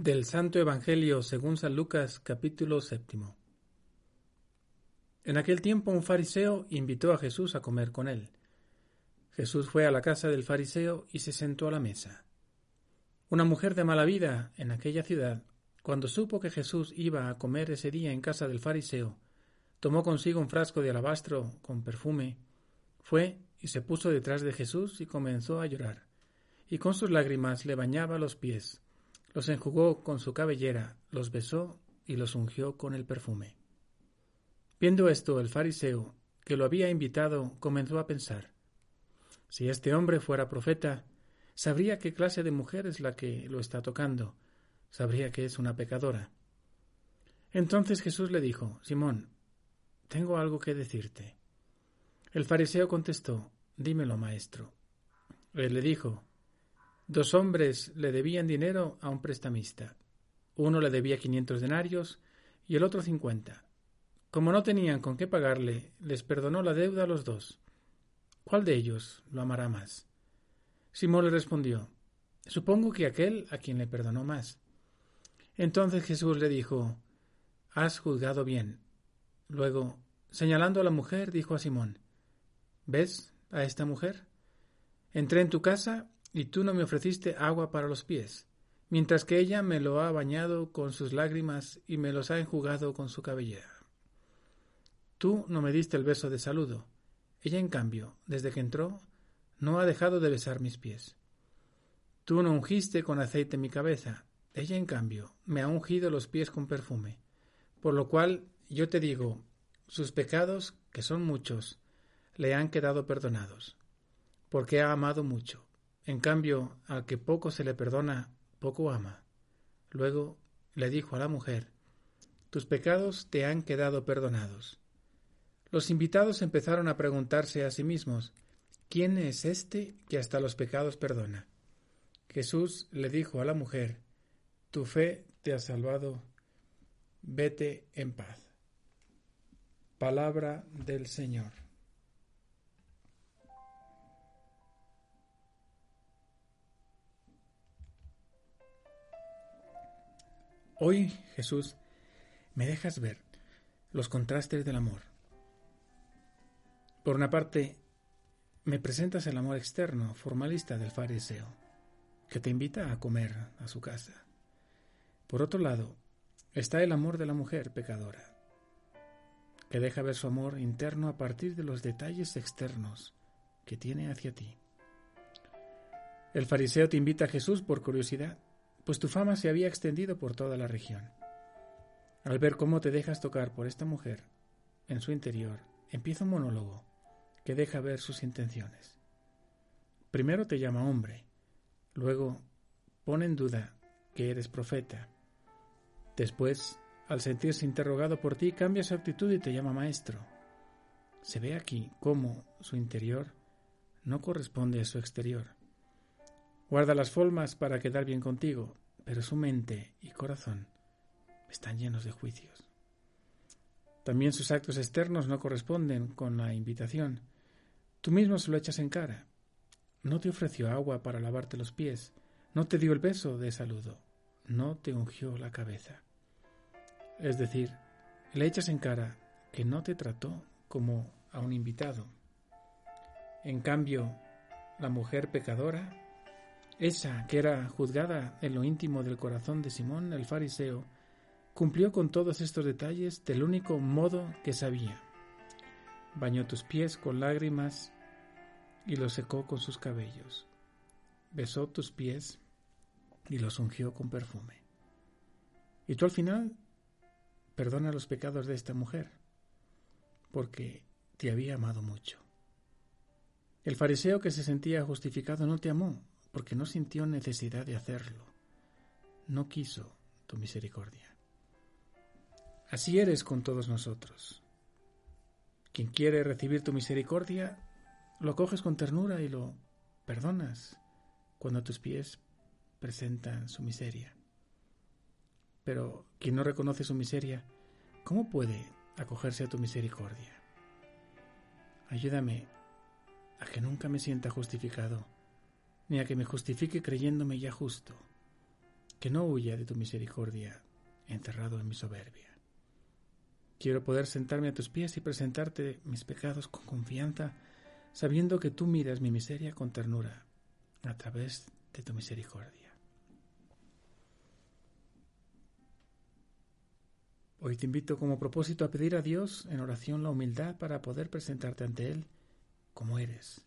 Del Santo Evangelio según San Lucas capítulo séptimo. En aquel tiempo un fariseo invitó a Jesús a comer con él. Jesús fue a la casa del fariseo y se sentó a la mesa. Una mujer de mala vida en aquella ciudad, cuando supo que Jesús iba a comer ese día en casa del fariseo, tomó consigo un frasco de alabastro con perfume, fue y se puso detrás de Jesús y comenzó a llorar, y con sus lágrimas le bañaba los pies los enjugó con su cabellera, los besó y los ungió con el perfume. Viendo esto, el fariseo, que lo había invitado, comenzó a pensar Si este hombre fuera profeta, sabría qué clase de mujer es la que lo está tocando, sabría que es una pecadora. Entonces Jesús le dijo Simón, tengo algo que decirte. El fariseo contestó Dímelo, maestro. Él le dijo Dos hombres le debían dinero a un prestamista. Uno le debía quinientos denarios y el otro cincuenta. Como no tenían con qué pagarle, les perdonó la deuda a los dos. ¿Cuál de ellos lo amará más? Simón le respondió Supongo que aquel a quien le perdonó más. Entonces Jesús le dijo Has juzgado bien. Luego, señalando a la mujer, dijo a Simón ¿Ves a esta mujer? Entré en tu casa y tú no me ofreciste agua para los pies, mientras que ella me lo ha bañado con sus lágrimas y me los ha enjugado con su cabellera. Tú no me diste el beso de saludo. Ella, en cambio, desde que entró, no ha dejado de besar mis pies. Tú no ungiste con aceite mi cabeza. Ella, en cambio, me ha ungido los pies con perfume. Por lo cual yo te digo, sus pecados, que son muchos, le han quedado perdonados, porque ha amado mucho. En cambio, al que poco se le perdona, poco ama. Luego le dijo a la mujer, Tus pecados te han quedado perdonados. Los invitados empezaron a preguntarse a sí mismos, ¿quién es este que hasta los pecados perdona? Jesús le dijo a la mujer, Tu fe te ha salvado, vete en paz. Palabra del Señor. Hoy, Jesús, me dejas ver los contrastes del amor. Por una parte, me presentas el amor externo, formalista del fariseo, que te invita a comer a su casa. Por otro lado, está el amor de la mujer pecadora, que deja ver su amor interno a partir de los detalles externos que tiene hacia ti. El fariseo te invita a Jesús por curiosidad, pues tu fama se había extendido por toda la región. Al ver cómo te dejas tocar por esta mujer, en su interior, empieza un monólogo que deja ver sus intenciones. Primero te llama hombre, luego pone en duda que eres profeta. Después, al sentirse interrogado por ti, cambia su actitud y te llama maestro. Se ve aquí cómo su interior no corresponde a su exterior Guarda las formas para quedar bien contigo, pero su mente y corazón están llenos de juicios. También sus actos externos no corresponden con la invitación. Tú mismo se lo echas en cara. No te ofreció agua para lavarte los pies, no te dio el beso de saludo, no te ungió la cabeza. Es decir, le echas en cara que no te trató como a un invitado. En cambio, la mujer pecadora esa que era juzgada en lo íntimo del corazón de Simón el fariseo, cumplió con todos estos detalles del único modo que sabía. Bañó tus pies con lágrimas y los secó con sus cabellos. Besó tus pies y los ungió con perfume. Y tú al final perdona los pecados de esta mujer, porque te había amado mucho. El fariseo que se sentía justificado no te amó, porque no sintió necesidad de hacerlo. no quiso tu misericordia. Así eres con todos nosotros. Quien quiere recibir tu misericordia, lo coges con ternura y lo perdonas cuando tus pies presentan su miseria. Pero quien no reconoce su miseria, ¿cómo puede acogerse a tu misericordia? Ayúdame a que nunca me sienta justificado, ni a que me justifique creyéndome ya justo, que no huya de tu misericordia encerrado en mi soberbia. Quiero poder sentarme a tus pies y presentarte mis pecados con confianza, sabiendo que tú miras mi miseria con ternura a través de tu misericordia. Hoy te invito como propósito a pedir a Dios en oración la humildad para poder presentarte ante Él como eres,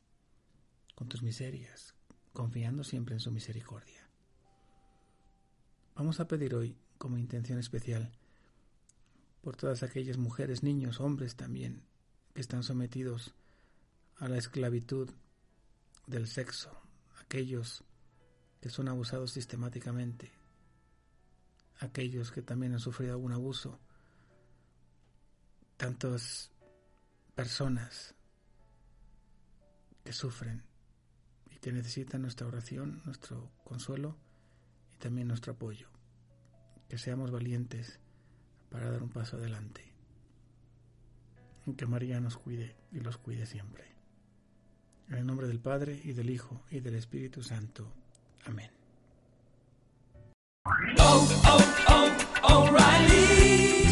con tus miserias, confiando siempre en su misericordia. Vamos a pedir hoy como intención especial por todas aquellas mujeres, niños, hombres también, que están sometidos a la esclavitud del sexo, aquellos que son abusados sistemáticamente, aquellos que también han sufrido algún abuso, tantas personas que sufren que necesitan nuestra oración, nuestro consuelo y también nuestro apoyo. Que seamos valientes para dar un paso adelante. Que María nos cuide y los cuide siempre. En el nombre del Padre y del Hijo y del Espíritu Santo. Amén. Oh, oh, oh,